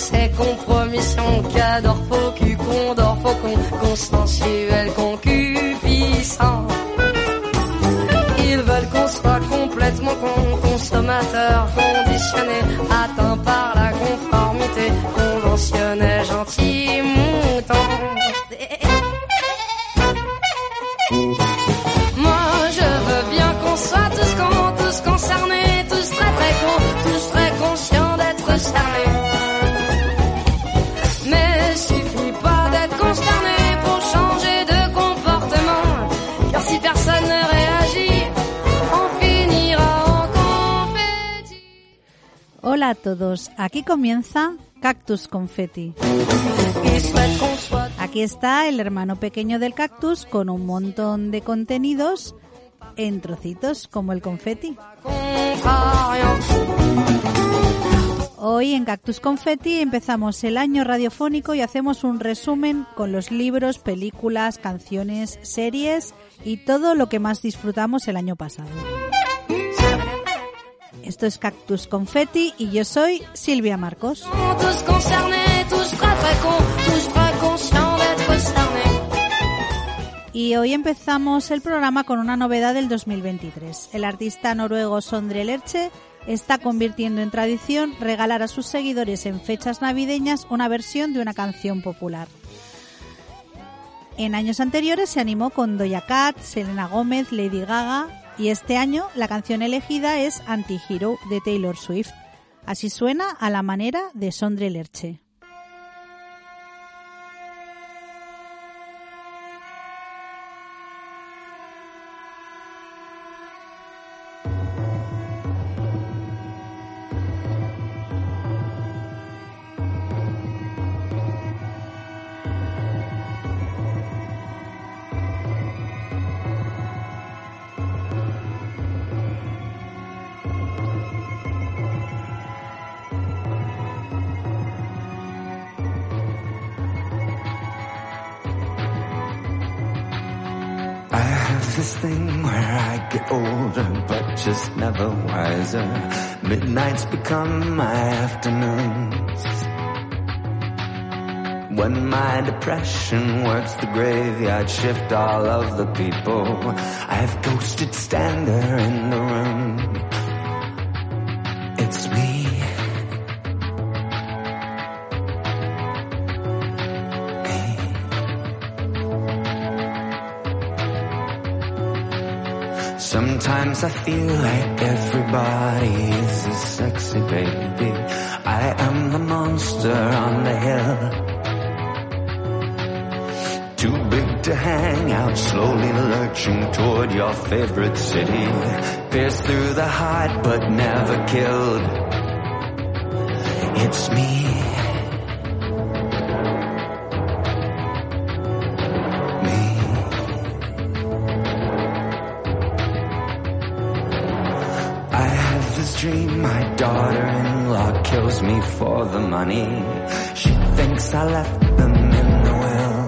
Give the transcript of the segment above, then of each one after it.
c'est compromission, qu'adore faux, cul, condor, faucon, consensuel, concupiscent. Ils veulent qu'on soit complètement con, consommateur, conditionné, atteint par la conformité, conventionnel, gentil, mouton. Hola a todos, aquí comienza Cactus Confetti. Aquí está el hermano pequeño del cactus con un montón de contenidos en trocitos como el confeti. Hoy en Cactus Confetti empezamos el año radiofónico y hacemos un resumen con los libros, películas, canciones, series y todo lo que más disfrutamos el año pasado. Esto es Cactus Confetti y yo soy Silvia Marcos. Y hoy empezamos el programa con una novedad del 2023. El artista noruego Sondre Lerche está convirtiendo en tradición regalar a sus seguidores en fechas navideñas una versión de una canción popular. En años anteriores se animó con Doja Cat, Selena Gómez, Lady Gaga y este año la canción elegida es Anti-Hero de Taylor Swift. Así suena a la manera de Sondre Lerche. This thing where I get older, but just never wiser. Midnights become my afternoons. When my depression works the graveyard shift, all of the people I've ghosted stand there in the room. I feel like everybody is a sexy baby. I am the monster on the hill. Too big to hang out, slowly lurching toward your favorite city. Pierced through the heart, but never killed. It's. Me. Daughter-in-law me for the money. She thinks I left them in the will.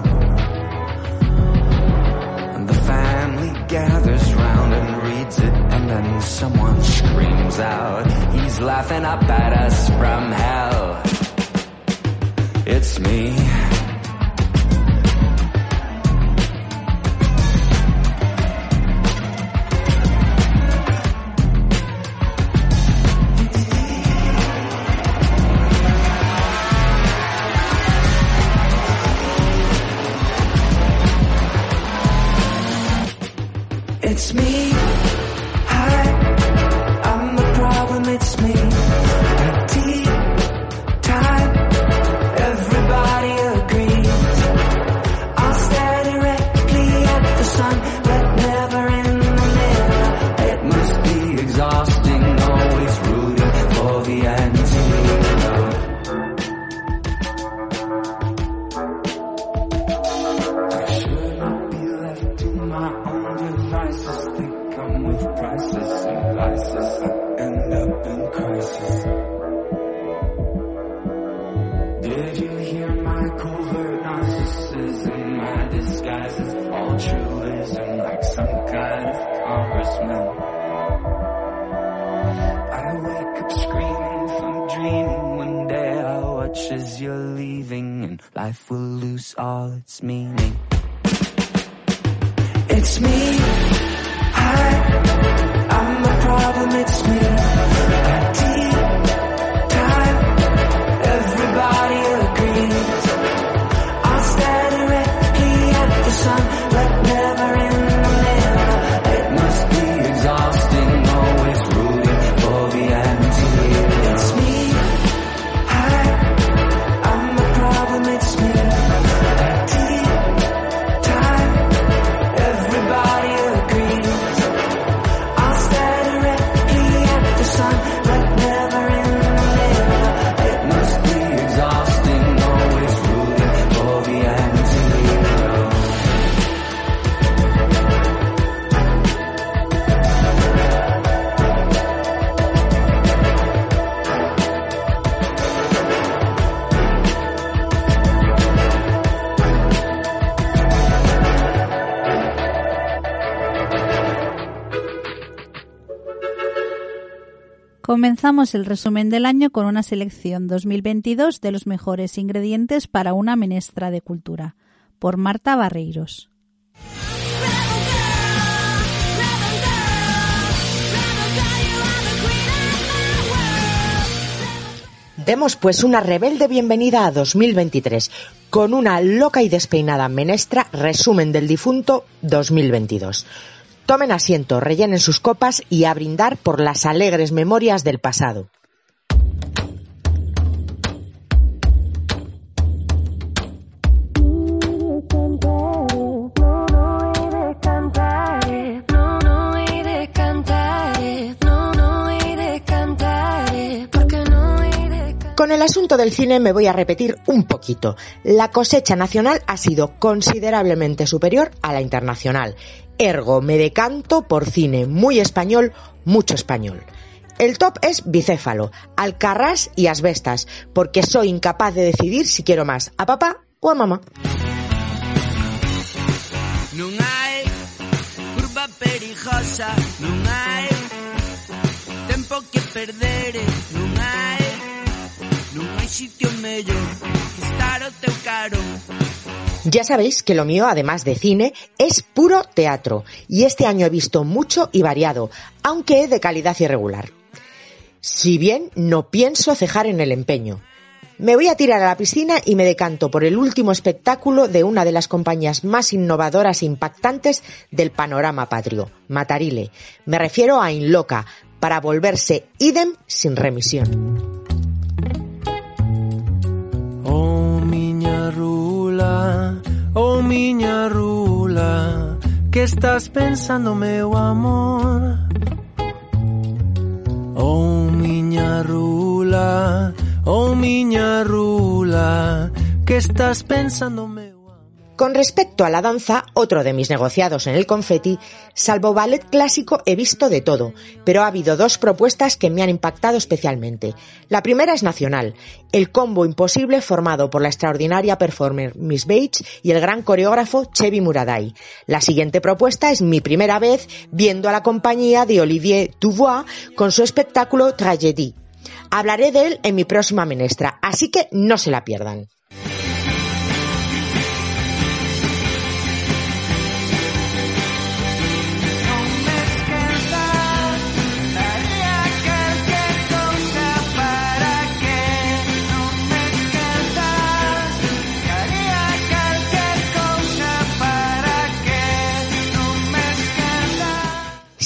And the family gathers round and reads it, and then someone screams out, he's laughing up at us from hell. It's me. Comenzamos el resumen del año con una selección 2022 de los mejores ingredientes para una menestra de cultura, por Marta Barreiros. Demos pues una rebelde bienvenida a 2023 con una loca y despeinada menestra resumen del difunto 2022. Tomen asiento, rellenen sus copas y a brindar por las alegres memorias del pasado. Con el asunto del cine me voy a repetir un poquito. La cosecha nacional ha sido considerablemente superior a la internacional. Ergo, me decanto por cine muy español, mucho español. El top es bicéfalo, alcarrás y asbestas, porque soy incapaz de decidir si quiero más a papá o a mamá. Sitio teu caro. Ya sabéis que lo mío, además de cine, es puro teatro, y este año he visto mucho y variado, aunque de calidad irregular. Si bien no pienso cejar en el empeño. Me voy a tirar a la piscina y me decanto por el último espectáculo de una de las compañías más innovadoras e impactantes del panorama patrio, Matarile. Me refiero a Inloca, para volverse idem sin remisión. Oh rula, oh miña rula, que estás pensando meu amor? Oh miña rula, oh miña rula, que estás pensando meu Con respecto a la danza, otro de mis negociados en el confeti, salvo ballet clásico he visto de todo, pero ha habido dos propuestas que me han impactado especialmente. La primera es nacional, el combo imposible formado por la extraordinaria performer Miss Bates y el gran coreógrafo Chevy Muraday. La siguiente propuesta es mi primera vez viendo a la compañía de Olivier Dubois con su espectáculo Tragédie. Hablaré de él en mi próxima menestra, así que no se la pierdan.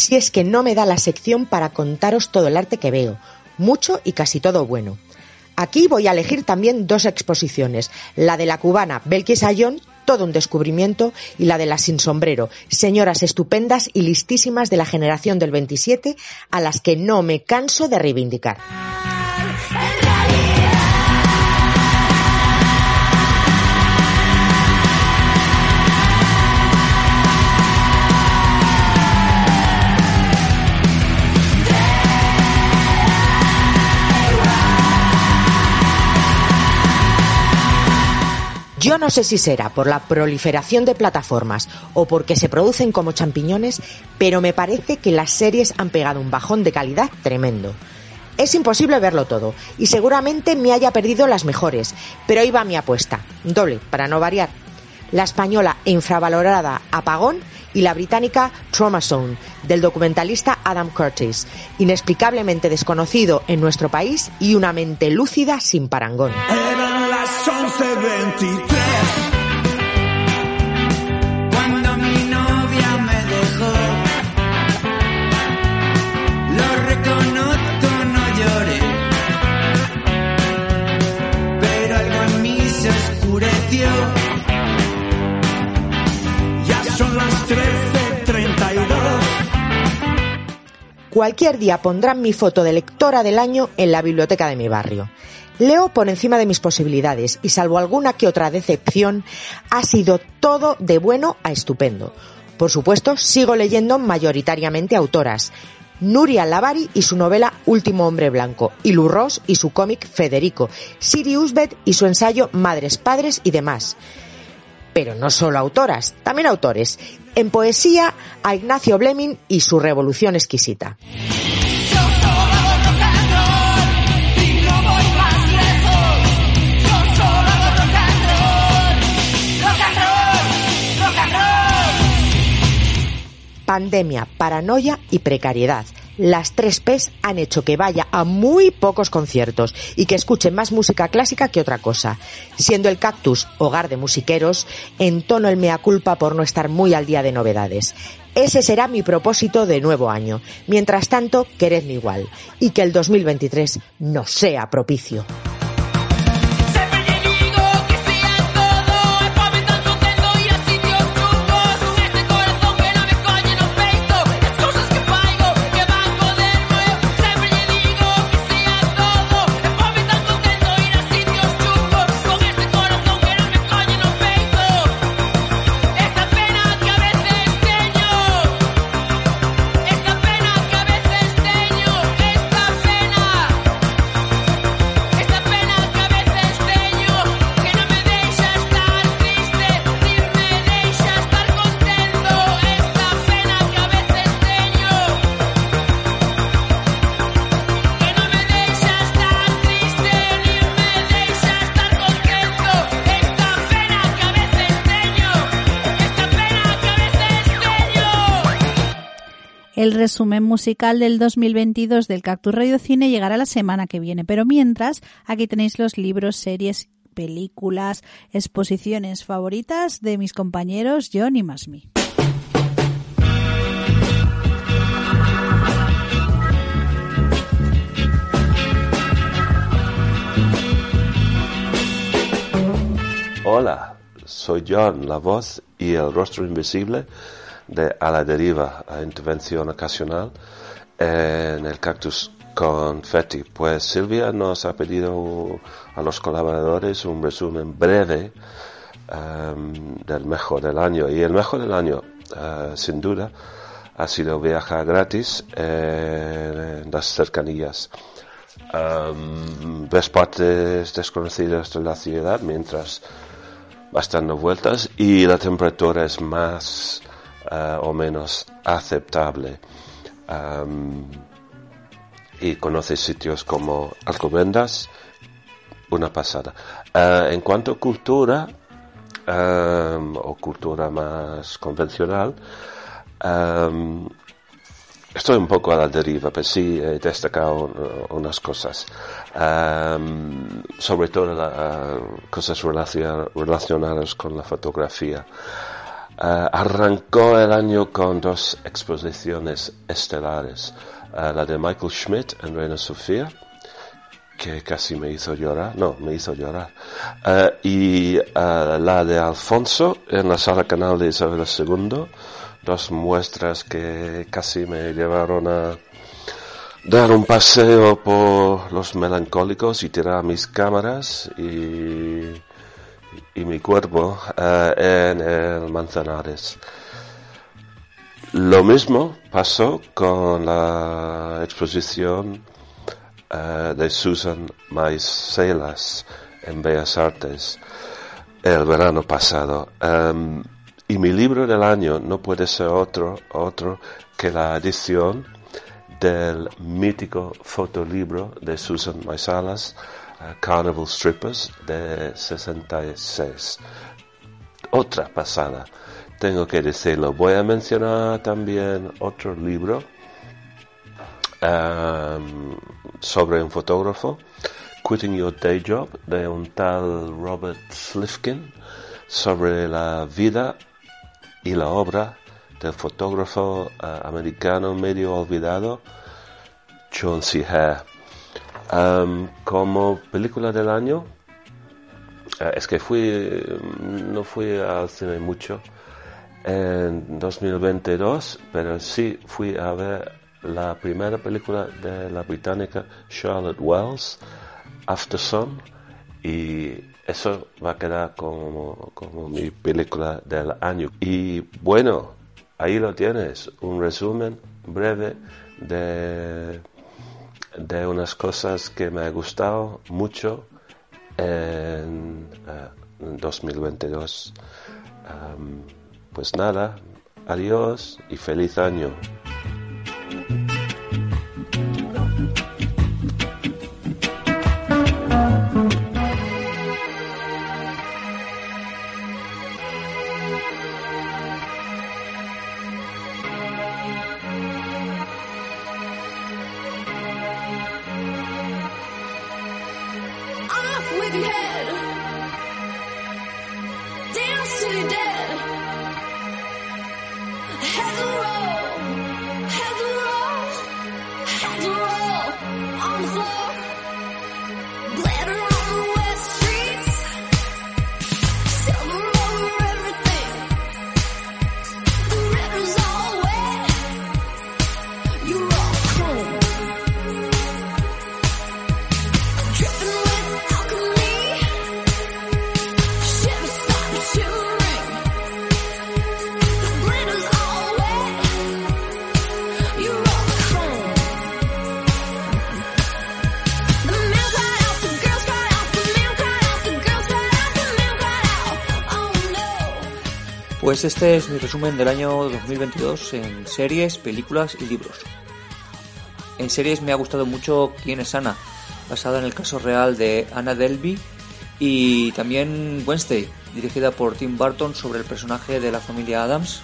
Si es que no me da la sección para contaros todo el arte que veo, mucho y casi todo bueno. Aquí voy a elegir también dos exposiciones, la de la cubana Belkis Ayón, todo un descubrimiento, y la de la sin sombrero, señoras estupendas y listísimas de la generación del 27, a las que no me canso de reivindicar. Yo no sé si será por la proliferación de plataformas o porque se producen como champiñones, pero me parece que las series han pegado un bajón de calidad tremendo. Es imposible verlo todo y seguramente me haya perdido las mejores, pero ahí va mi apuesta, doble, para no variar. La española e infravalorada Apagón y la británica Trauma Zone, del documentalista Adam Curtis, inexplicablemente desconocido en nuestro país y una mente lúcida sin parangón. Eran las 11.23 oscureció Ya son las 13.32 Cualquier día pondrán mi foto de lectora del año en la biblioteca de mi barrio. Leo por encima de mis posibilidades y salvo alguna que otra decepción, ha sido todo de bueno a estupendo. Por supuesto, sigo leyendo mayoritariamente autoras. Nuria Lavari y su novela Último hombre blanco, y Lou Ross y su cómic Federico, Siri Usbet y su ensayo Madres, Padres y demás. Pero no solo autoras, también autores. En poesía, a Ignacio Bleming y su Revolución exquisita. Pandemia, paranoia y precariedad. Las tres P's han hecho que vaya a muy pocos conciertos y que escuche más música clásica que otra cosa. Siendo el cactus hogar de musiqueros, entono el mea culpa por no estar muy al día de novedades. Ese será mi propósito de nuevo año. Mientras tanto, queredme igual. Y que el 2023 no sea propicio. El resumen musical del 2022 del Cactus Radio Cine llegará la semana que viene, pero mientras, aquí tenéis los libros, series, películas, exposiciones favoritas de mis compañeros John y Masmi. Hola, soy John, la voz y el rostro invisible de A la Deriva, a intervención ocasional en el Cactus Confetti. Pues Silvia nos ha pedido a los colaboradores un resumen breve em, del mejor del año. Y el mejor del año, eh, sin duda, ha sido viajar gratis en las cercanías. Em, ves partes desconocidas de la ciudad mientras vas dando vueltas y la temperatura es más eh, o menos aceptable. Am, y conoces sitios como Alcobendas, una pasada. Eh, en cuanto a cultura, am, o cultura más convencional, am, Estoy un poco a la deriva, pero sí he destacado uh, unas cosas. Am, sobre todo la- cosas relaciona- relacionadas con la fotografía. Ah, arrancó el año con dos exposiciones estelares. Ah, la de Michael Schmidt en Reina Sofía, que casi me hizo llorar, no, me hizo llorar. Ah, y la de Alfonso en la sala canal de Isabel II, dos muestras que casi me llevaron a dar un paseo por los melancólicos y tirar mis cámaras y, y mi cuerpo eh, en el Manzanares. Lo mismo pasó con la exposición eh, de Susan Maiselas en Bellas Artes el verano pasado. Em, y mi libro del año no puede ser otro, otro que la edición del mítico fotolibro de Susan Maisalas, eh, Carnival Strippers, de 66. Otra pasada, tengo que decirlo. Voy a mencionar también otro libro sobre un fotógrafo, Quitting Your Day Job, de un tal Robert Slifkin, sobre la vida y la obra del fotógrafo uh, americano medio olvidado, John. Hare. Um, como película del año, uh, es que fui, no fui al cine mucho en 2022, pero sí fui a ver la primera película de la británica Charlotte Wells, After Sun, y eso va a quedar como, como mi película del año. Y bueno, ahí lo tienes, un resumen breve de, de unas cosas que me ha gustado mucho en, uh, en 2022. Um, pues nada, adiós y feliz año. Pues este es mi resumen del año 2022 en series, películas y libros. En series me ha gustado mucho Quién es Ana, basada en el caso real de Anna Delvey, y también Wednesday, dirigida por Tim Burton sobre el personaje de la familia Adams.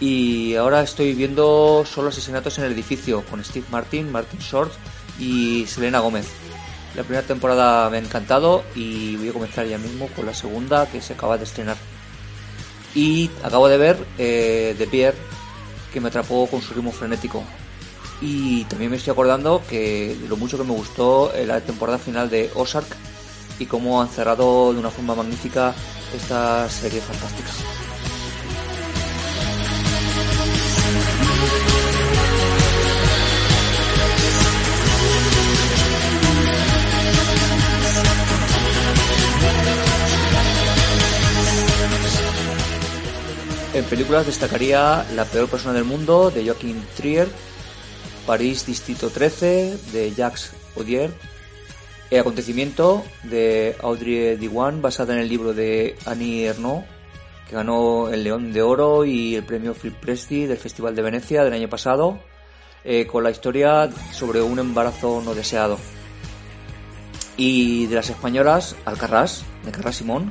Y ahora estoy viendo Solo asesinatos en el edificio con Steve Martin, Martin Short y Selena Gómez. La primera temporada me ha encantado y voy a comenzar ya mismo con la segunda que se acaba de estrenar. Y acabo de ver eh, The Bear, que me atrapó con su ritmo frenético. Y también me estoy acordando que lo mucho que me gustó eh, la temporada final de Ozark y cómo han cerrado de una forma magnífica esta serie fantástica. En películas destacaría La peor persona del mundo de Joaquin Trier, París Distrito 13 de Jacques Audier, El acontecimiento de Audrey Diwan basada en el libro de Annie Ernaux que ganó el León de Oro y el premio Phil Presti del Festival de Venecia del año pasado eh, con la historia sobre un embarazo no deseado. Y de las españolas, Alcarrás, de Carrás Simón,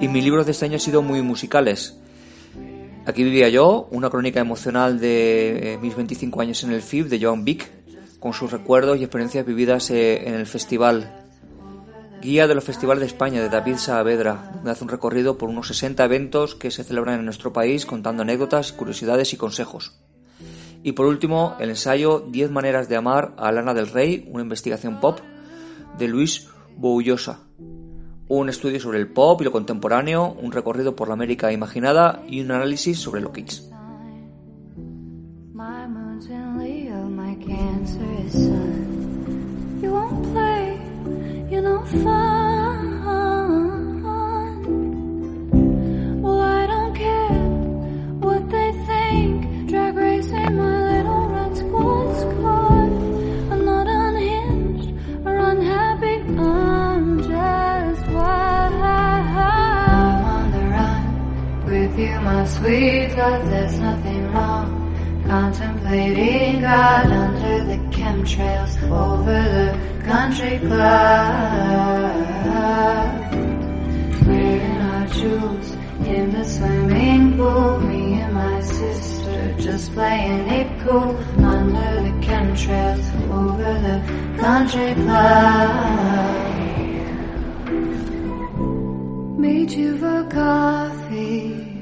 Y mis libros de este año han sido muy musicales. Aquí vivía yo, una crónica emocional de eh, mis 25 años en el FIB de Joan Vic, con sus recuerdos y experiencias vividas eh, en el festival. Guía de los Festivales de España de David Saavedra, donde hace un recorrido por unos 60 eventos que se celebran en nuestro país contando anécdotas, curiosidades y consejos. Y por último, el ensayo 10 maneras de amar a Lana del Rey, una investigación pop, de Luis Boullosa. Un estudio sobre el pop y lo contemporáneo, un recorrido por la América imaginada y un análisis sobre lo kitsch. My sweet love. There's nothing wrong. Contemplating God under the chemtrails over the country club. Wearing our jewels in the swimming pool. Me and my sister just playing it cool under the chemtrails over the country club. Meet you for coffee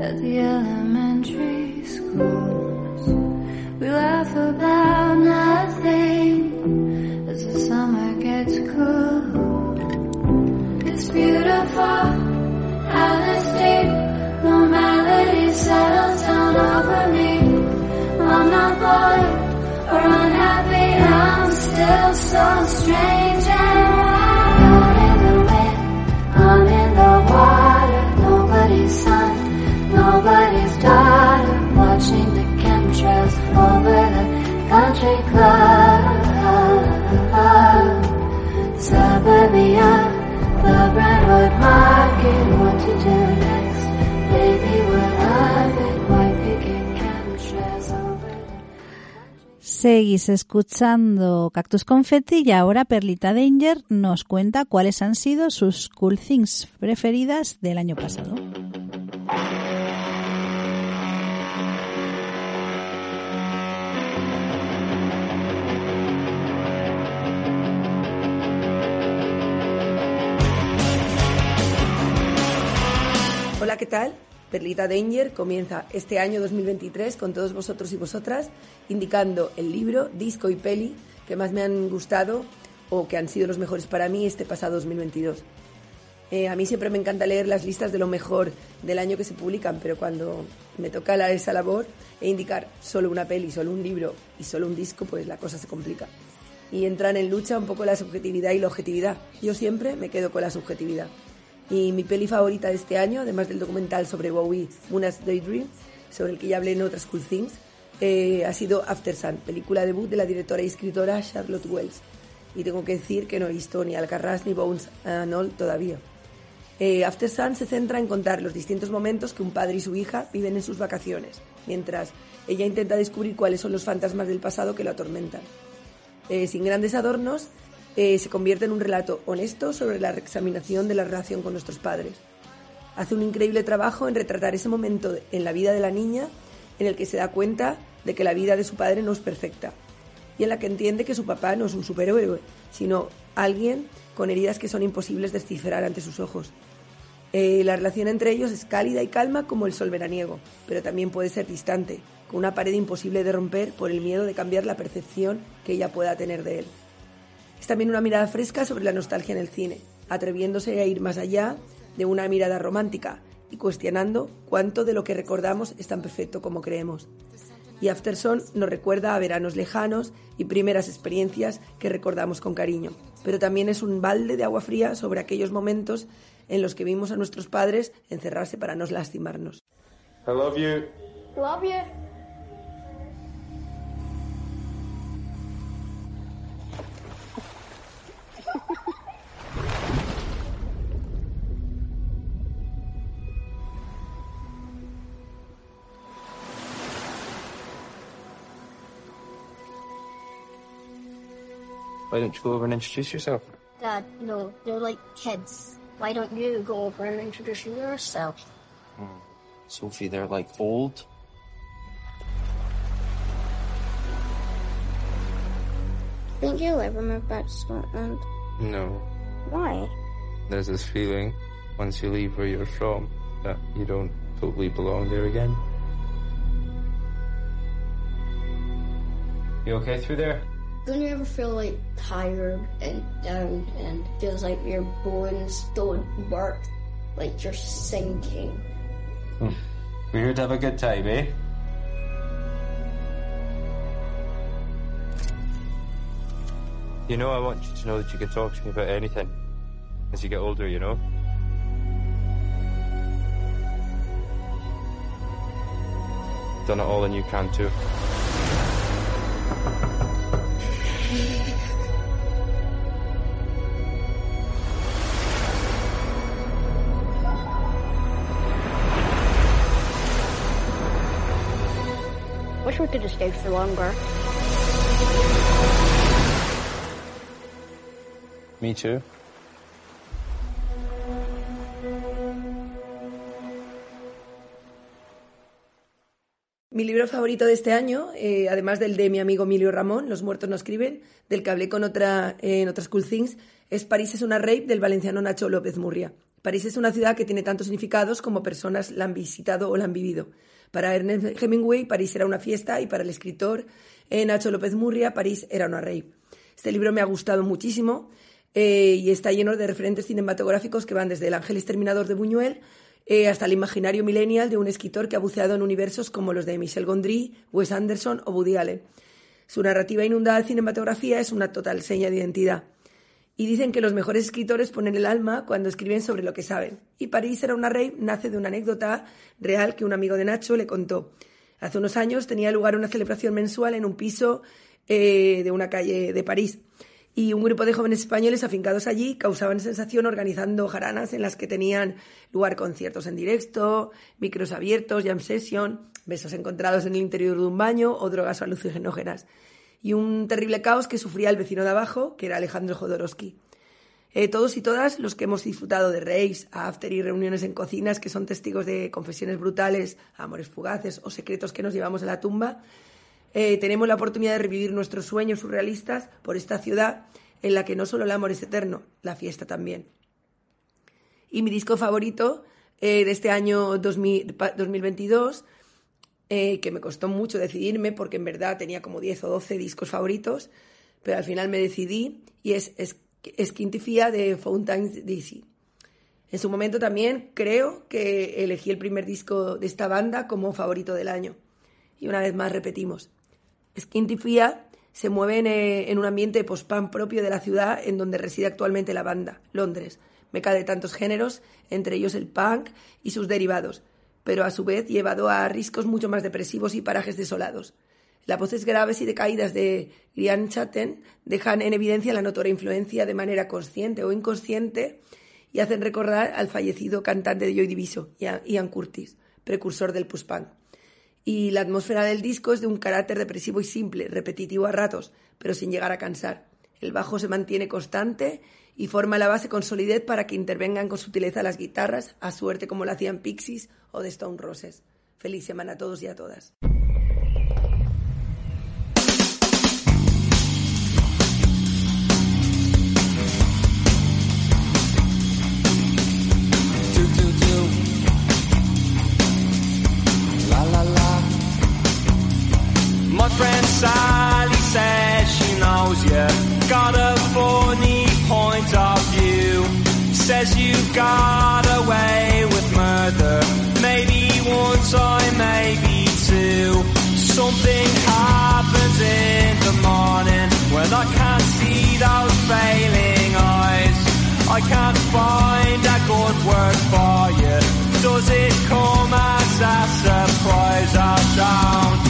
at the elementary schools. We laugh about nothing as the summer gets cool. It's beautiful how this deep normality settles down over me. I'm not bored or unhappy. I'm still so strange and in the wind. I'm in the water. Nobody's son, Seguís escuchando Cactus Confetti y ahora Perlita Danger nos cuenta cuáles han sido sus cool things preferidas del año pasado. Tal? Perlita Danger comienza este año 2023 con todos vosotros y vosotras, indicando el libro, disco y peli que más me han gustado o que han sido los mejores para mí este pasado 2022. Eh, a mí siempre me encanta leer las listas de lo mejor del año que se publican, pero cuando me toca la- esa labor e indicar solo una peli, solo un libro y solo un disco, pues la cosa se complica. Y entran en lucha un poco la subjetividad y la objetividad. Yo siempre me quedo con la subjetividad. Y mi peli favorita de este año, además del documental sobre Bowie, Muna's Daydream, sobre el que ya hablé en otras Cool Things, eh, ha sido After Sun, película debut de la directora y escritora Charlotte Wells. Y tengo que decir que no he visto ni Alcarrás ni Bones and All todavía. Eh, After Sun se centra en contar los distintos momentos que un padre y su hija viven en sus vacaciones, mientras ella intenta descubrir cuáles son los fantasmas del pasado que lo atormentan. Eh, sin grandes adornos, eh, se convierte en un relato honesto sobre la reexaminación de la relación con nuestros padres. Hace un increíble trabajo en retratar ese momento en la vida de la niña en el que se da cuenta de que la vida de su padre no es perfecta y en la que entiende que su papá no es un superhéroe, sino alguien con heridas que son imposibles de descifrar ante sus ojos. Eh, la relación entre ellos es cálida y calma como el sol veraniego, pero también puede ser distante, con una pared imposible de romper por el miedo de cambiar la percepción que ella pueda tener de él. Es también una mirada fresca sobre la nostalgia en el cine, atreviéndose a ir más allá de una mirada romántica y cuestionando cuánto de lo que recordamos es tan perfecto como creemos. Y Afterson nos recuerda a veranos lejanos y primeras experiencias que recordamos con cariño, pero también es un balde de agua fría sobre aquellos momentos en los que vimos a nuestros padres encerrarse para no lastimarnos. I love you. Love you. Why don't you go over and introduce yourself? Dad, no, they're like kids. Why don't you go over and introduce yourself? Hmm. Sophie, they're like old. I Think you'll ever move back to Scotland? No. Why? There's this feeling once you leave where you're from that you don't totally belong there again. You okay through there? Don't you ever feel like tired and down and feels like your bones don't work? Like you're sinking? We're here to have a good time, eh? You know, I want you to know that you can talk to me about anything as you get older, you know? Done it all and you can too. Wish we could have stayed for longer. Me too. Mi libro favorito de este año, eh, además del de mi amigo Emilio Ramón, Los muertos no escriben, del que hablé con otra, eh, en otras Cool Things, es París es una rape del valenciano Nacho López Murria. París es una ciudad que tiene tantos significados como personas la han visitado o la han vivido. Para Ernest Hemingway, París era una fiesta y para el escritor eh, Nacho López Murria, París era una rape. Este libro me ha gustado muchísimo eh, y está lleno de referentes cinematográficos que van desde El ángel exterminador de Buñuel eh, hasta el imaginario millennial de un escritor que ha buceado en universos como los de Michel Gondry, Wes Anderson o Woody Allen. Su narrativa inundada de cinematografía es una total seña de identidad. Y dicen que los mejores escritores ponen el alma cuando escriben sobre lo que saben. Y París era una rey nace de una anécdota real que un amigo de Nacho le contó. Hace unos años tenía lugar una celebración mensual en un piso eh, de una calle de París. Y un grupo de jóvenes españoles afincados allí causaban sensación organizando jaranas en las que tenían lugar conciertos en directo, micros abiertos, jam session, besos encontrados en el interior de un baño o drogas alucinógenas. Y un terrible caos que sufría el vecino de abajo, que era Alejandro Jodorowsky. Eh, todos y todas los que hemos disfrutado de raves, after y reuniones en cocinas que son testigos de confesiones brutales, amores fugaces o secretos que nos llevamos a la tumba, eh, tenemos la oportunidad de revivir nuestros sueños surrealistas por esta ciudad en la que no solo el amor es eterno, la fiesta también. Y mi disco favorito eh, de este año 2000 pa- 2022, eh, que me costó mucho decidirme porque en verdad tenía como 10 o 12 discos favoritos, pero al final me decidí y es, es Skintifia de Fountains DC. En su momento también creo que elegí el primer disco de esta banda como favorito del año. Y una vez más repetimos. Skintifia se mueve en, eh, en un ambiente post-punk propio de la ciudad en donde reside actualmente la banda, Londres, meca de tantos géneros, entre ellos el punk y sus derivados, pero a su vez llevado a riscos mucho más depresivos y parajes desolados. Las voces graves y decaídas de Ian Chatten dejan en evidencia la notoria influencia de manera consciente o inconsciente y hacen recordar al fallecido cantante de Joy Diviso, Ian Ian Curtis, precursor del post-punk. Y la atmósfera del disco es de un carácter depresivo y simple, repetitivo a ratos, pero sin llegar a cansar. El bajo se mantiene constante y forma la base con solidez para que intervengan con sutileza las guitarras, a suerte como lo hacían Pixies o The Stone Roses. Feliz semana a todos y a todas. Does it come as a surprise? I don't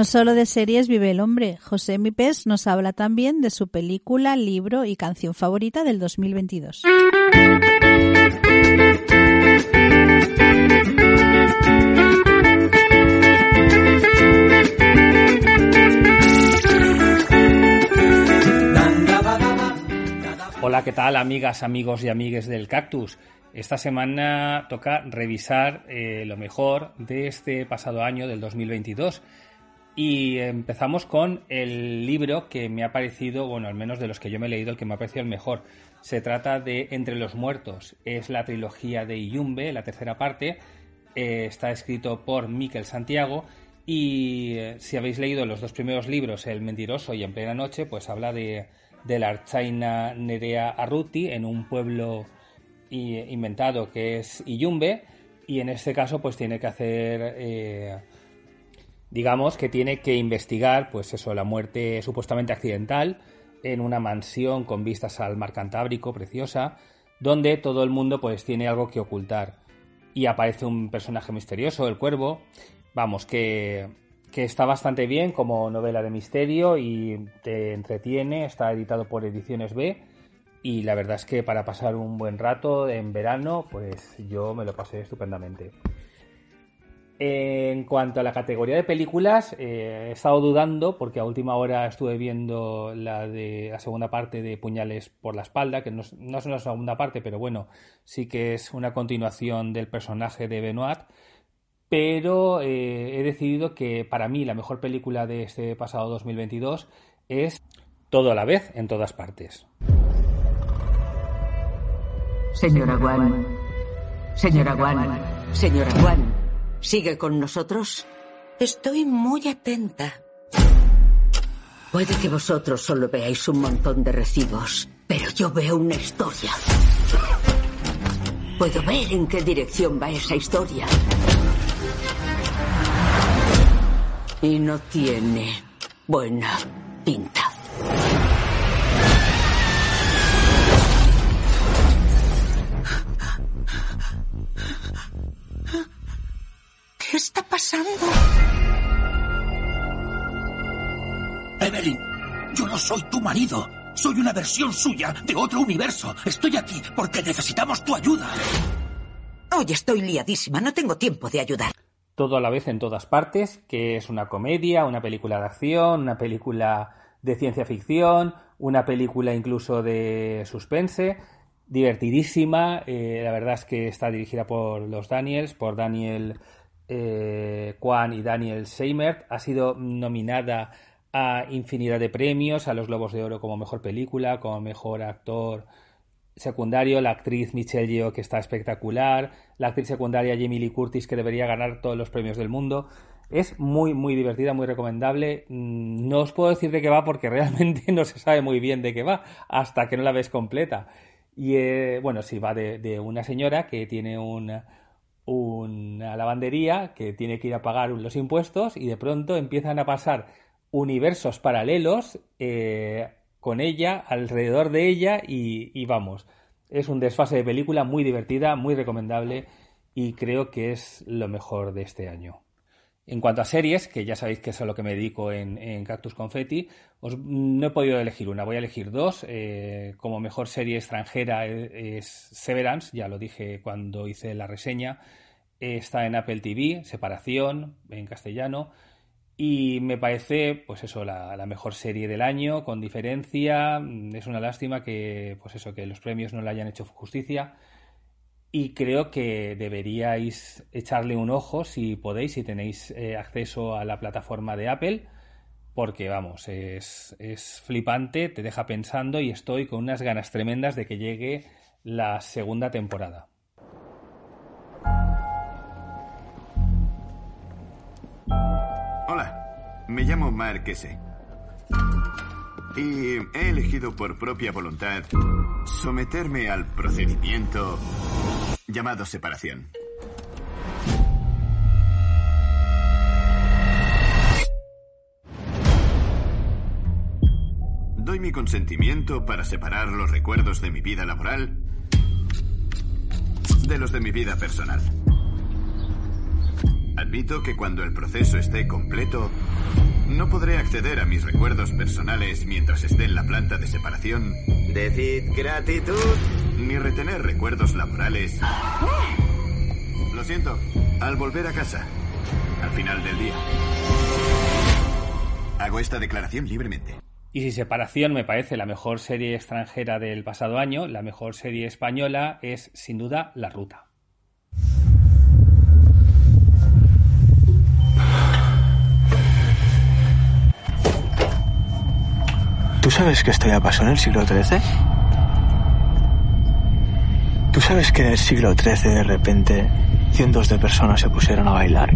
No solo de series vive el hombre. José Mipes nos habla también de su película, libro y canción favorita del 2022. Hola, ¿qué tal amigas, amigos y amigues del Cactus? Esta semana toca revisar eh, lo mejor de este pasado año del 2022 y empezamos con el libro que me ha parecido, bueno, al menos de los que yo me he leído, el que me ha parecido el mejor. Se trata de Entre los Muertos. Es la trilogía de Iyumbe, la tercera parte. Eh, está escrito por Miquel Santiago. Y eh, si habéis leído los dos primeros libros, El Mentiroso y En Plena Noche, pues habla de, de la archaina Nerea Arruti en un pueblo i- inventado que es Iyumbe. Y en este caso, pues tiene que hacer. eh, digamos que tiene que investigar, pues eso, la muerte supuestamente accidental en una mansión con vistas al mar Cantábrico, preciosa, donde todo el mundo pues tiene algo que ocultar. Y aparece un personaje misterioso, el cuervo, vamos, que, que está bastante bien como novela de misterio y te entretiene, está editado por Ediciones B. Y la verdad es que para pasar un buen rato en verano, pues yo me lo pasé estupendamente. En cuanto a la categoría de películas, eh, he estado dudando porque a última hora estuve viendo la de la segunda parte de Puñales por la espalda, que no es, una segunda parte, pero bueno, sí que es una continuación del personaje de Benoit. Pero eh, he decidido que para mí la mejor película de este pasado 2022 es Todo a la vez en todas partes. Señora. Señora. Señora. ¿Sigue con nosotros? Estoy muy atenta. Puede que vosotros solo veáis un montón de recibos, pero yo veo una historia. Puedo ver en qué dirección va esa historia. Y no tiene buena pinta. ¿Qué está pasando? Evelyn, yo no soy tu marido. Soy una versión suya de otro universo. Estoy aquí porque necesitamos tu ayuda. Hoy estoy liadísima, no tengo tiempo de ayudar. Todo a la vez en todas partes, que es una comedia, una película de acción, una película de ciencia ficción, una película incluso de suspense, divertidísima. eh, la verdad es que está dirigida por los Daniels, por Daniel eh, Kwan y Daniel Seimert. Ha sido nominada a infinidad de premios, a los Globos de Oro como mejor película, como mejor actor secundario, la actriz Michelle Yeoh que está espectacular, la actriz secundaria Jamie Lee Curtis que debería ganar todos los premios del mundo. Es muy, muy divertida, muy recomendable. Mm, No os puedo decir de qué va porque realmente no se sabe muy bien de qué va hasta que no la ves completa. Y eh, bueno, sí, va de, una señora que tiene una, una lavandería que tiene que ir a pagar los impuestos y de pronto empiezan a pasar universos paralelos eh, con ella, alrededor de ella y, y vamos, es un desfase de película muy divertida, muy recomendable y creo que es lo mejor de este año. En cuanto a series, que ya sabéis que es a lo que me dedico en, Cactus Confetti, os, no he podido elegir una, voy a elegir dos. Eh, como mejor serie extranjera eh, es Severance, ya lo dije cuando hice la reseña. Está en Apple TV, Separación, en castellano. Y me parece, pues eso, la, mejor serie del año, con diferencia. Es una lástima que, pues eso, que los premios no le hayan hecho justicia. Y creo que deberíais echarle un ojo si podéis, si tenéis eh, acceso a la plataforma de Apple, porque vamos, es, es flipante, te deja pensando y estoy con unas ganas tremendas de que llegue la segunda temporada. Hola, me llamo Mark S. Y he elegido por propia voluntad someterme al procedimiento llamado separación. Doy mi consentimiento para separar los recuerdos de mi vida laboral de los de mi vida personal. Admito que cuando el proceso esté completo, no podré acceder a mis recuerdos personales mientras esté en la planta de separación. Decid gratitud. Ni retener recuerdos laborales. Lo siento, al volver a casa, al final del día. Hago esta declaración libremente. Y si Separación me parece la mejor serie extranjera del pasado año, la mejor serie española es sin duda La Ruta. ¿Tú sabes que esto ya pasó en el siglo XIII? ¿Tú sabes que en el siglo XIII de repente cientos de personas se pusieron a bailar?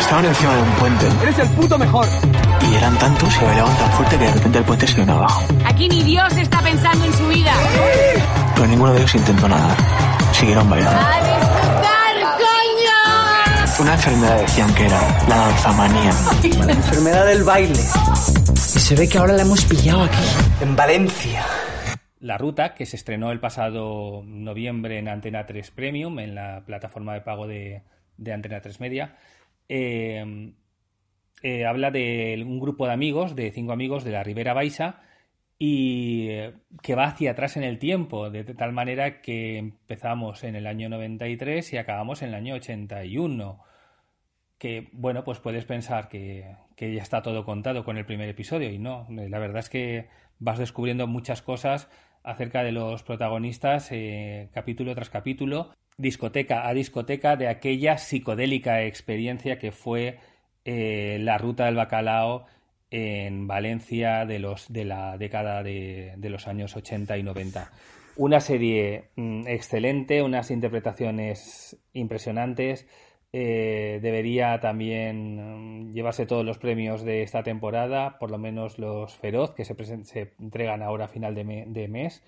Estaban encima de un puente ¡Eres el puto mejor! y eran tantos que bailaban tan fuerte que de repente el puente se vino abajo. Aquí ni Dios está pensando en su vida. Pero ninguno de ellos intentó nadar. Siguieron bailando. ¡A disfrutar, coño! Una enfermedad decían que era la danzamanía. La enfermedad del baile. Se ve que ahora la hemos pillado aquí, en Valencia. La Ruta, que se estrenó el pasado noviembre en Antena 3 Premium, en la plataforma de pago de, de Antena 3 Media, eh, eh, habla de un grupo de amigos, de cinco amigos de la Ribera Baixa, y eh, que va hacia atrás en el tiempo, de tal manera que empezamos en el año 93 y acabamos en el año 81. Que, bueno, pues puedes pensar que, que ya está todo contado con el primer episodio, y no, la verdad es que vas descubriendo muchas cosas acerca de los protagonistas eh, capítulo tras capítulo, discoteca a discoteca de aquella psicodélica experiencia que fue eh, la ruta del bacalao en Valencia de, los, de la década de, de los años 80 y 90. Una serie mm, excelente, unas interpretaciones impresionantes. Eh, debería también mm, llevarse todos los premios de esta temporada, por lo menos los Feroz, que se, entregan ahora a final de, me- de mes,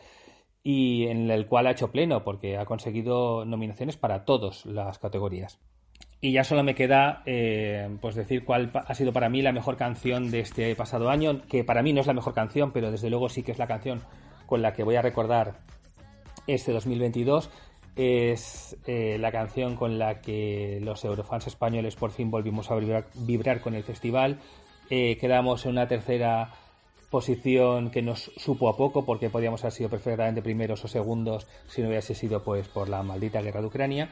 y en el cual ha hecho pleno, porque ha conseguido nominaciones para todas las categorías. Y ya solo me queda eh, pues decir cuál ha sido para mí la mejor canción de este pasado año, que para mí no es la mejor canción, pero desde luego sí que es la canción con la que voy a recordar este 2022. Es eh, la canción con la que los eurofans españoles por fin volvimos a vibrar, con el festival. Eh, quedamos en una tercera posición que nos supo a poco porque podíamos haber sido perfectamente primeros o segundos si no hubiese sido pues por la maldita guerra de Ucrania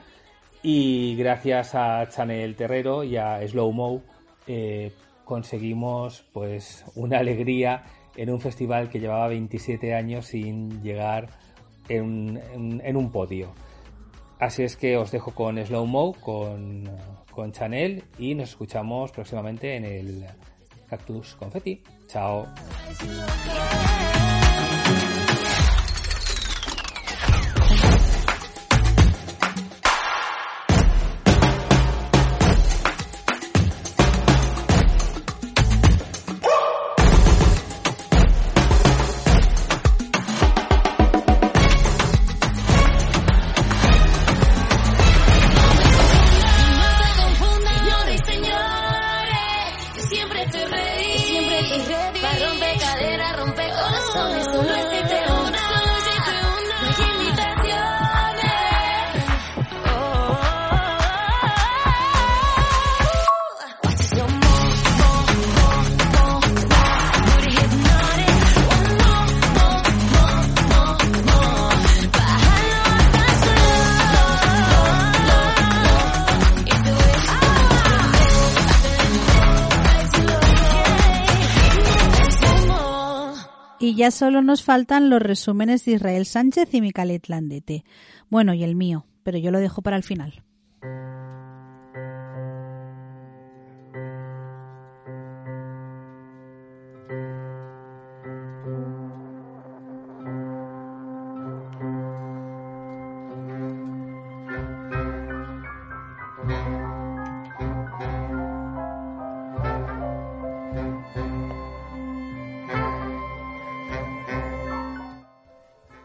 y gracias a Chanel Terrero y a Slow Mo eh, conseguimos pues una alegría en un festival que llevaba 27 años sin llegar en un podio. Así es que os dejo con Slow Mo, con, Chanel y nos escuchamos próximamente en el Cactus Confetti. Chao. Ya solo nos faltan los resúmenes de Israel Sánchez y Micalet Landete. Bueno, y el mío, pero yo lo dejo para el final.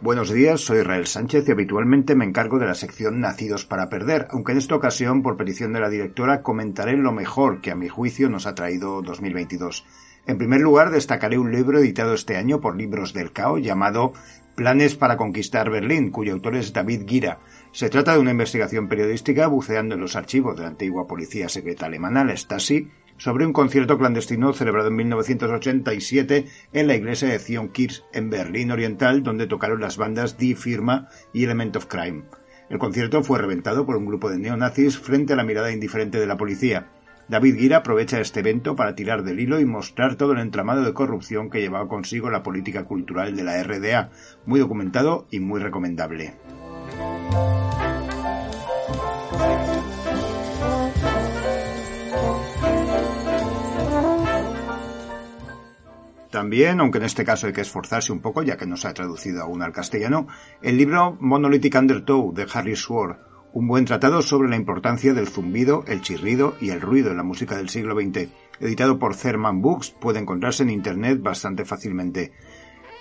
Buenos días, soy Israel Sánchez y habitualmente me encargo de la sección Nacidos para Perder, aunque en esta ocasión, por petición de la directora, comentaré lo mejor que a mi juicio nos ha traído 2022. En primer lugar, destacaré un libro editado este año por Libros del Cao llamado Planes para conquistar Berlín, cuyo autor es David Gira. Se trata de una investigación periodística buceando en los archivos de la antigua policía secreta alemana, la Stasi, sobre un concierto clandestino celebrado en 1987 en la iglesia de Zion Kirch en Berlín Oriental, donde tocaron las bandas Die Firma y Element of Crime. El concierto fue reventado por un grupo de neonazis frente a la mirada indiferente de la policía. David Gira aprovecha este evento para tirar del hilo y mostrar todo el entramado de corrupción que llevaba consigo la política cultural de la RDA, muy documentado y muy recomendable. También, aunque en este caso hay que esforzarse un poco, ya que no se ha traducido aún al castellano, el libro Monolithic Undertow de Harry Sword, un buen tratado sobre la importancia del zumbido, el chirrido y el ruido en la música del siglo XX, editado por Therman Books, puede encontrarse en Internet bastante fácilmente.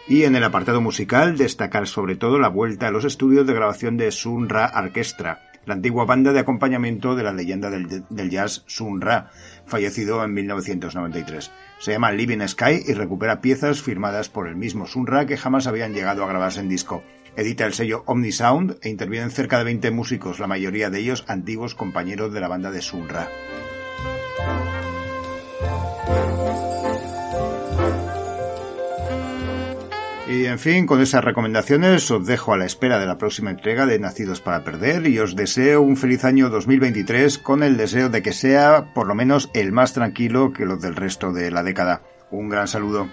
Y en el apartado musical, destacar sobre todo la vuelta a los estudios de grabación de Sun Ra Orchestra, la antigua banda de acompañamiento de la leyenda del, del jazz Sun Ra, fallecido en 1993. Se llama Living Sky y recupera piezas firmadas por el mismo Sun Ra que jamás habían llegado a grabarse en disco. Edita el sello Omnisound e intervienen cerca de 20 músicos, la mayoría de ellos antiguos compañeros de la banda de Sun Ra. Y en fin, con esas recomendaciones os dejo a la espera de la próxima entrega de Nacidos para Perder y os deseo un feliz año 2023 con el deseo de que sea por lo menos el más tranquilo que los del resto de la década. Un gran saludo.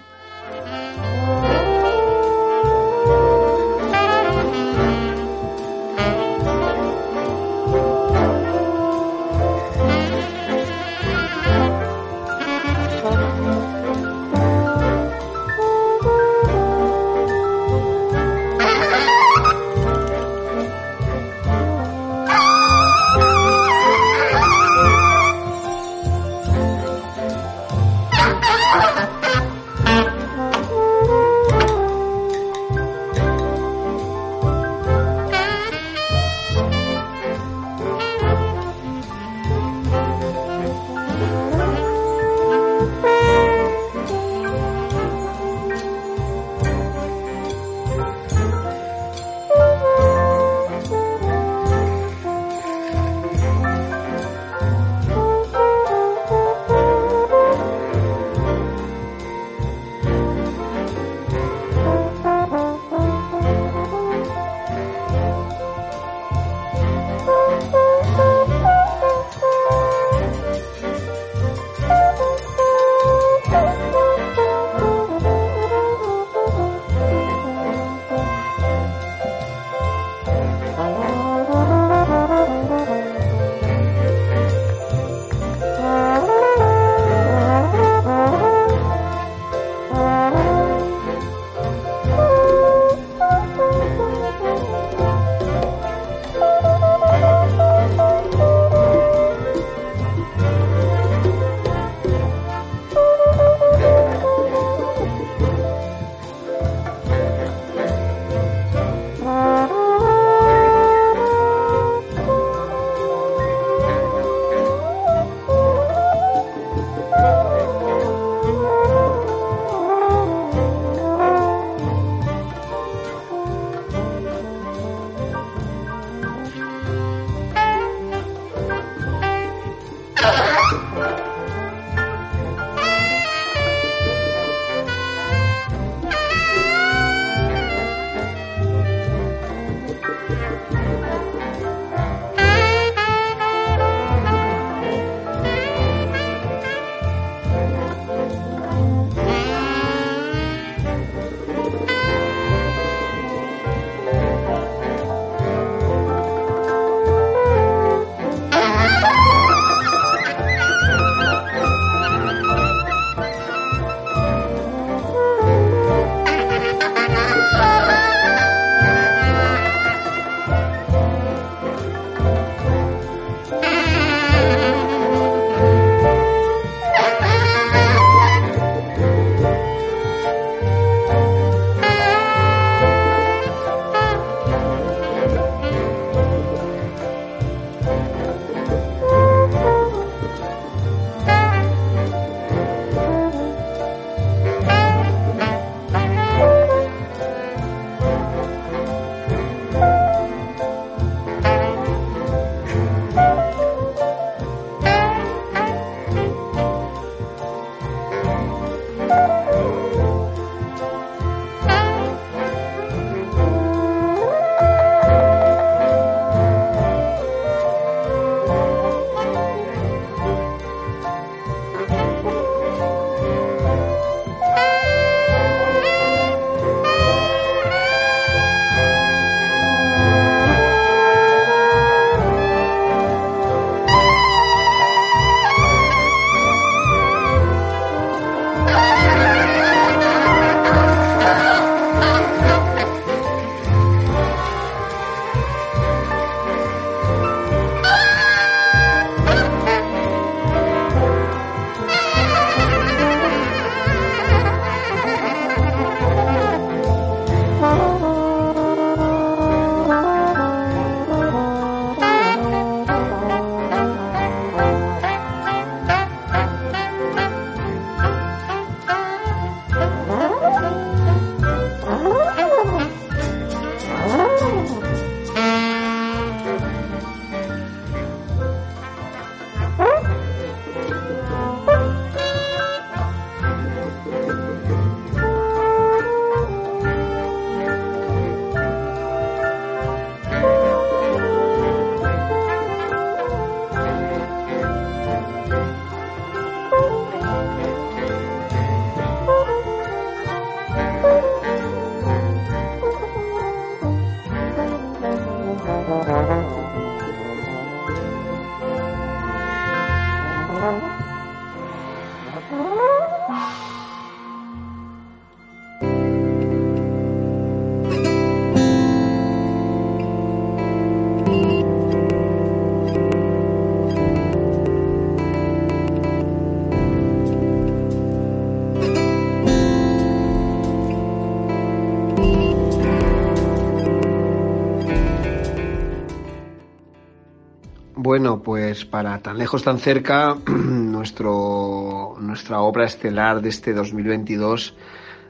Bueno, pues para tan lejos, tan cerca, nuestro, nuestra obra estelar de este 2022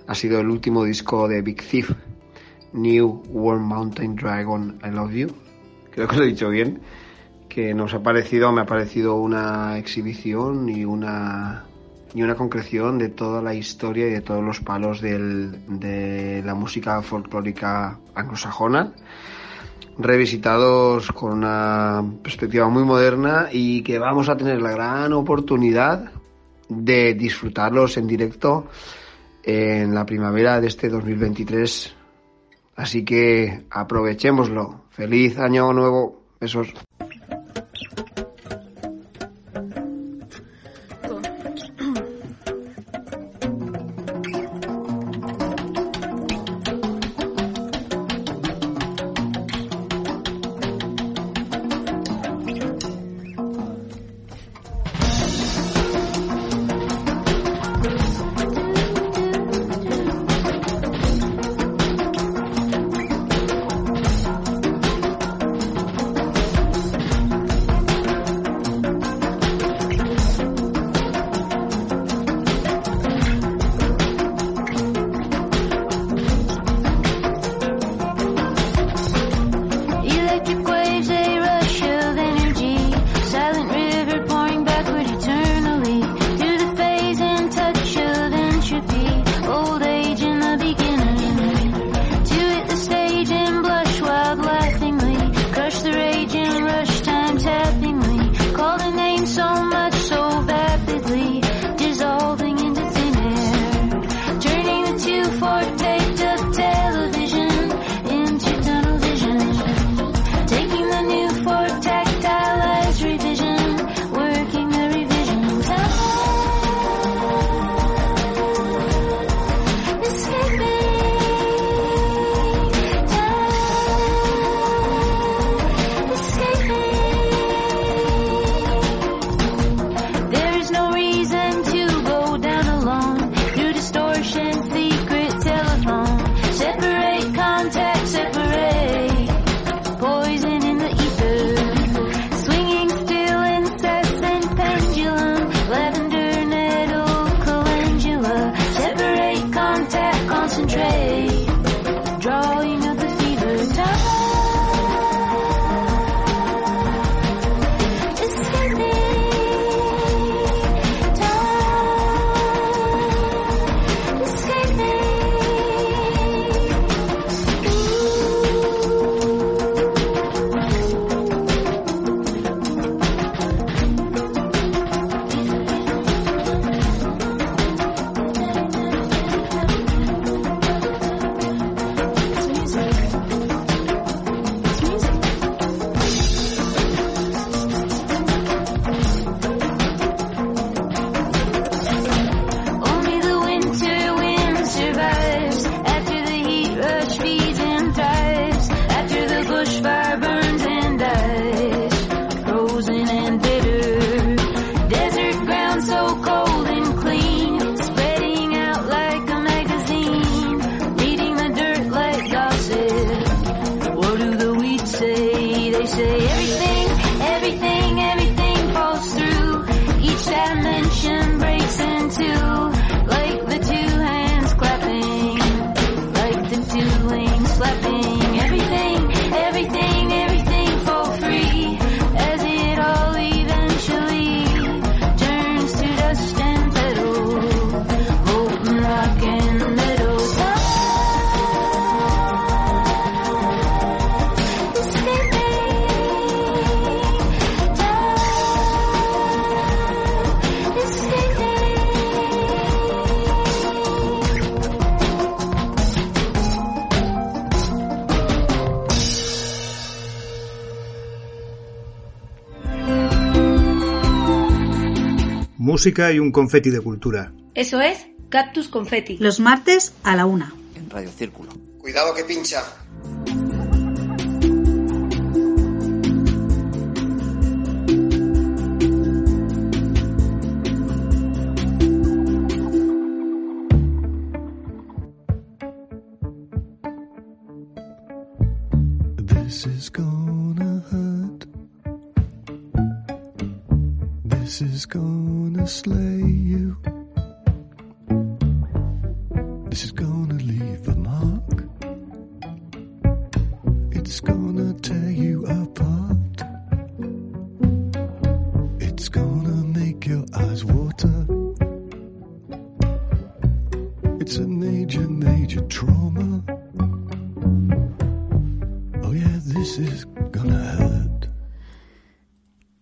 ha sido el último disco de Big Thief, New World Mountain Dragon, I Love You. Creo que lo he dicho bien. Que nos ha parecido, me ha parecido una exhibición y una, y una concreción de toda la historia y de todos los palos de la música folclórica anglosajona revisitados con una perspectiva muy moderna y que vamos a tener la gran oportunidad de disfrutarlos en directo en la primavera de este 2023. Así que aprovechémoslo. Feliz año nuevo. Besos. Música y un confeti de cultura. Eso es Cactus Confetti. Los martes a la una. En Radio Círculo. Cuidado que pincha.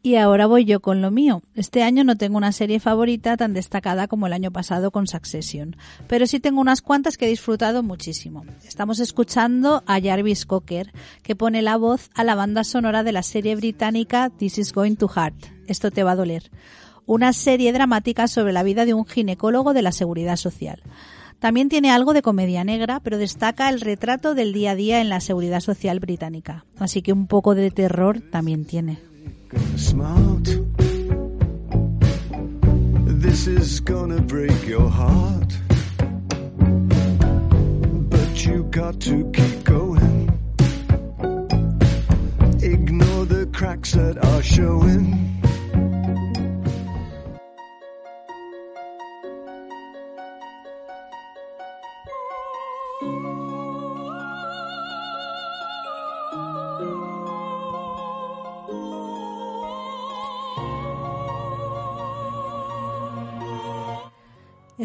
Y ahora voy yo con lo mío. Este año no tengo una serie favorita tan destacada como el año pasado con Succession, pero sí tengo unas cuantas que he disfrutado muchísimo. Estamos escuchando a Jarvis Cocker, que pone la voz a la banda sonora de la serie británica This is Going to Hurt. Esto te va a doler. Una serie dramática sobre la vida de un ginecólogo de la seguridad social. También tiene algo de comedia negra, pero destaca el retrato del día a día en la seguridad social británica. Así que un poco de terror también tiene. Smart. This is gonna break your heart. But you got to keep going. Ignore the cracks that are showing.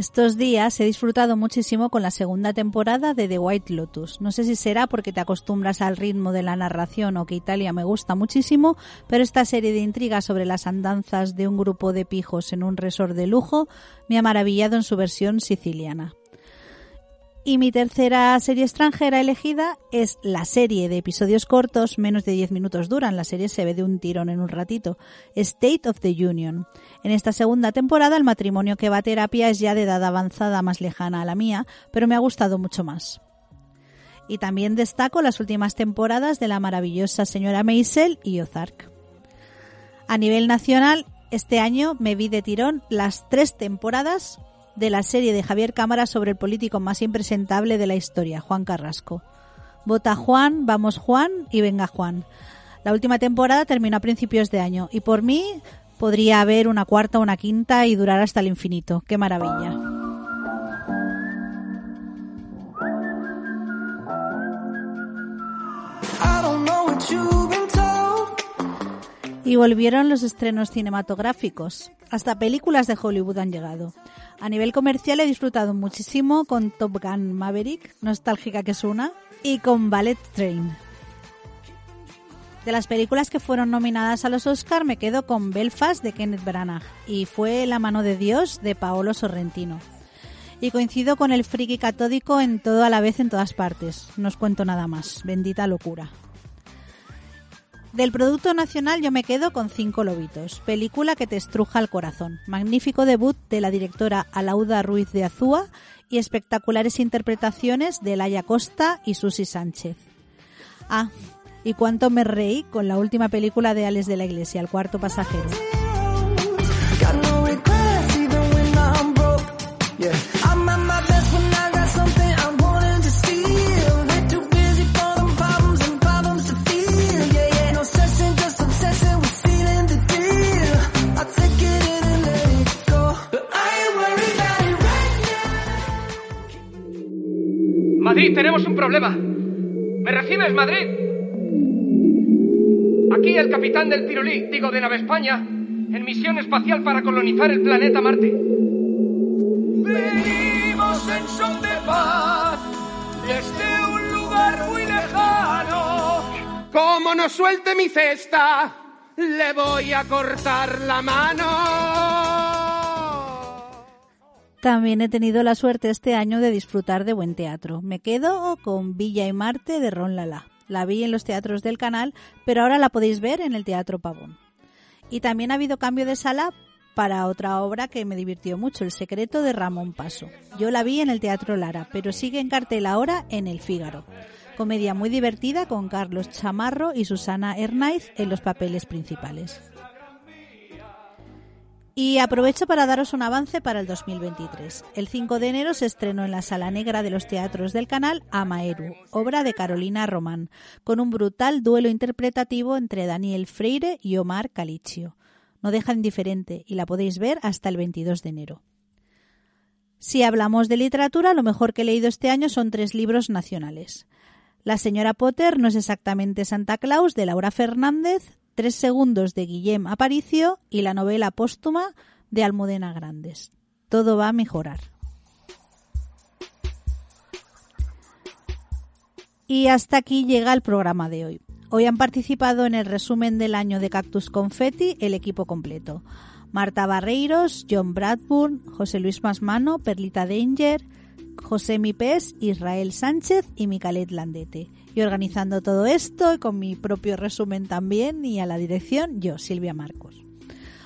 Estos días he disfrutado muchísimo con la segunda temporada de The White Lotus. No sé si será porque te acostumbras al ritmo de la narración o que Italia me gusta muchísimo, pero esta serie de intrigas sobre las andanzas de un grupo de pijos en un resort de lujo me ha maravillado en su versión siciliana. Y mi tercera serie extranjera elegida es la serie de episodios cortos, menos de 10 minutos duran, la serie se ve de un tirón en un ratito, State of the Union. En esta segunda temporada el matrimonio que va a terapia es ya de edad avanzada más lejana a la mía, pero me ha gustado mucho más. Y también destaco las últimas temporadas de la maravillosa señora Maisel y Ozark. A nivel nacional, este año me vi de tirón las tres temporadas de la serie de Javier Cámara sobre el político más impresentable de la historia, Juan Carrasco. Vota Juan, vamos Juan y venga Juan. La última temporada terminó a principios de año y por mí podría haber una cuarta una quinta y durar hasta el infinito. ¡Qué maravilla! Y volvieron los estrenos cinematográficos. Hasta películas de Hollywood han llegado. A nivel comercial he disfrutado muchísimo con Top Gun Maverick, nostálgica que es una, y con Ballet Train. De las películas que fueron nominadas a los Oscar me quedo con Belfast de Kenneth Branagh y fue La mano de Dios de Paolo Sorrentino. Y coincido con el friki catódico en todo a la vez en todas partes. No os cuento nada más. Bendita locura. Del producto nacional yo me quedo con Cinco Lobitos, película que te estruja el corazón. Magnífico debut de la directora Alauda Ruiz de Azúa y espectaculares interpretaciones de Laia Costa y Susi Sánchez. Ah, y cuánto me reí con la última película de Alex de la Iglesia, El cuarto pasajero. Madrid, tenemos un problema. ¿Me recibes, Madrid? Aquí el capitán del Pirulí, digo de Nave España, en misión espacial para colonizar el planeta Marte. Venimos en son de paz desde un lugar muy lejano. Como no suelte mi cesta, le voy a cortar la mano. También he tenido la suerte este año de disfrutar de buen teatro. Me quedo con Villa y Marte de Ron Lala. La vi en los teatros del canal, pero ahora la podéis ver en el Teatro Pavón. Y también ha habido cambio de sala para otra obra que me divirtió mucho, El secreto de Ramón Paso. Yo la vi en el Teatro Lara, pero sigue en cartel ahora en El Fígaro. Comedia muy divertida con Carlos Chamarro y Susana Hernáiz en los papeles principales. Y aprovecho para daros un avance para el 2023. El 5 de enero se estrenó en la Sala Negra de los Teatros del Canal Amaeru, obra de Carolina Román, con un brutal duelo interpretativo entre Daniel Freire y Omar Calicio. No deja indiferente y la podéis ver hasta el 22 de enero. Si hablamos de literatura, lo mejor que he leído este año son tres libros nacionales. La señora Potter no es exactamente Santa Claus de Laura Fernández, Tres segundos de Guillem Aparicio y la novela póstuma de Almudena Grandes. Todo va a mejorar. Y hasta aquí llega el programa de hoy. Hoy han participado en el resumen del año de Cactus Confetti el equipo completo. Marta Barreiros, John Bradburn, José Luis Masmano, Perlita Danger, José Mipés, Israel Sánchez y Micalet Landete y organizando todo esto, y con mi propio resumen también y a la dirección, yo, Silvia Marcos.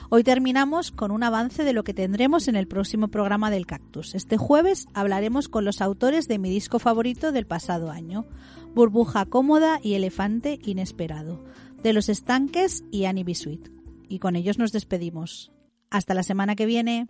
Hoy terminamos con un avance de lo que tendremos en el próximo programa del Cactus. Este jueves hablaremos con los autores de mi disco favorito del pasado año, Burbuja Cómoda y Elefante Inesperado, de Los Estanques y Annie Bisuit. Y con ellos nos despedimos. Hasta la semana que viene.